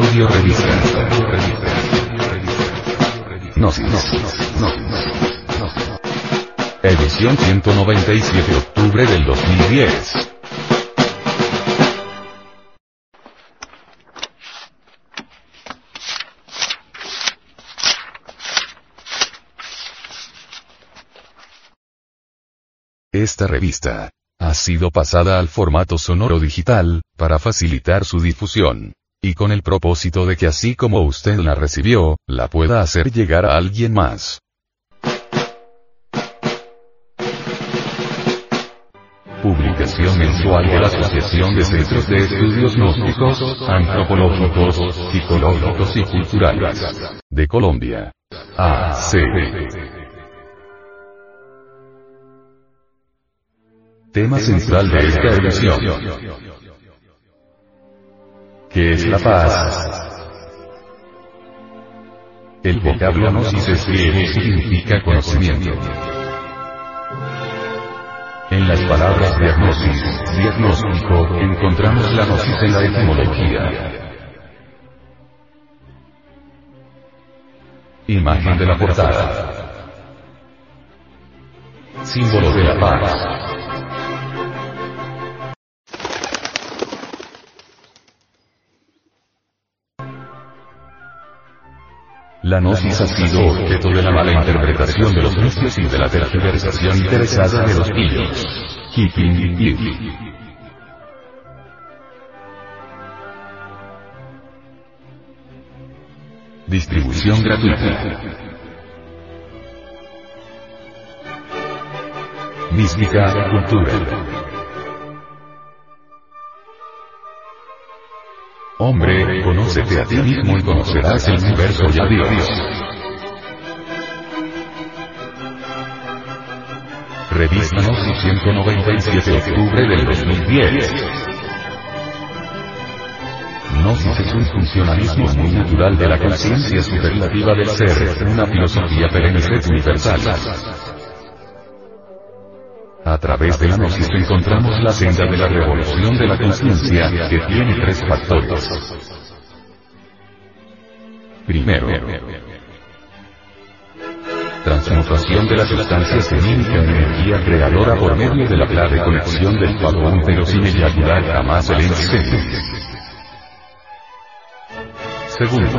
Audio revista. No, no, no, Edición 197 octubre del 2010. Esta revista ha sido pasada al formato sonoro digital, para facilitar su difusión y con el propósito de que así como usted la recibió, la pueda hacer llegar a alguien más. Publicación mensual de la Asociación de Centros de Estudios Gnósticos, Antropológicos, Psicológicos y Culturales de Colombia. AC. Tema central de esta edición. ¿Qué es la paz? El vocablo gnosis es griego y significa conocimiento. En las palabras diagnosis, diagnóstico, encontramos la gnosis en la etimología. Imagen de la portada. Símbolo de la paz. La gnosis ha sido objeto de la mala interpretación de los necios y de la tergiversación interesada de los pillos. Keeping Distribución gratuita. Mística, cultura. Hombre, conócete a ti mismo y conocerás el universo y a Dios. Revista Gnosis 197 octubre del 2010. Gnosis es un funcionalismo muy natural de la conciencia superlativa del ser, una filosofía perenne universal. A través de la gnosis encontramos la senda de la revolución de la conciencia, que tiene tres factores. Primero, transmutación de la sustancia semínica en energía creadora por medio de la clave conexión del padrón pero sin eyacular jamás el ente. Segundo,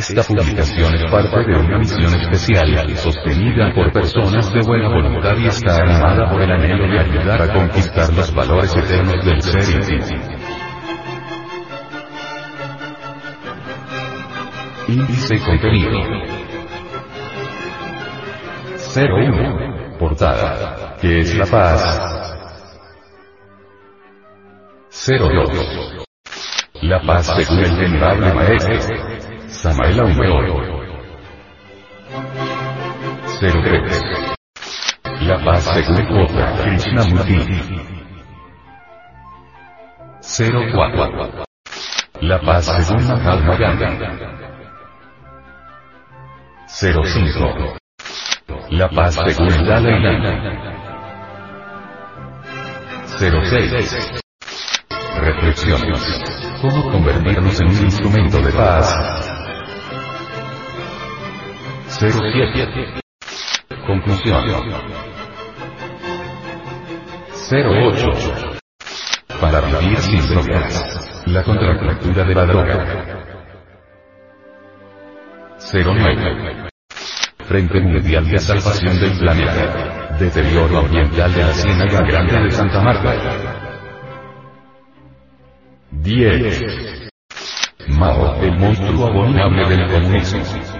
Esta publicación es parte de una misión especial, sostenida por personas de buena voluntad y está animada por el anhelo de ayudar a conquistar los valores eternos del ser. Índice contenido. 01. Portada. ¿Qué es la paz? 02. La paz según el venerable maestro. Samael Aumeor. 03. La paz según Krishna Krishnamurti. 04. La paz según Mahatma Gandhi. 05. La paz según Dalai Lama. 06. Reflexiones. ¿Cómo convertirnos en un instrumento de paz? 07. Conclusión. 08. Para vivir sin drogas. La contracultura de la droga. 09. Frente Mundial de Salvación del Planeta. Deterioro ambiental de la Ciénaga Grande de Santa Marta. 10. Mao, el monstruo abominable del comunismo.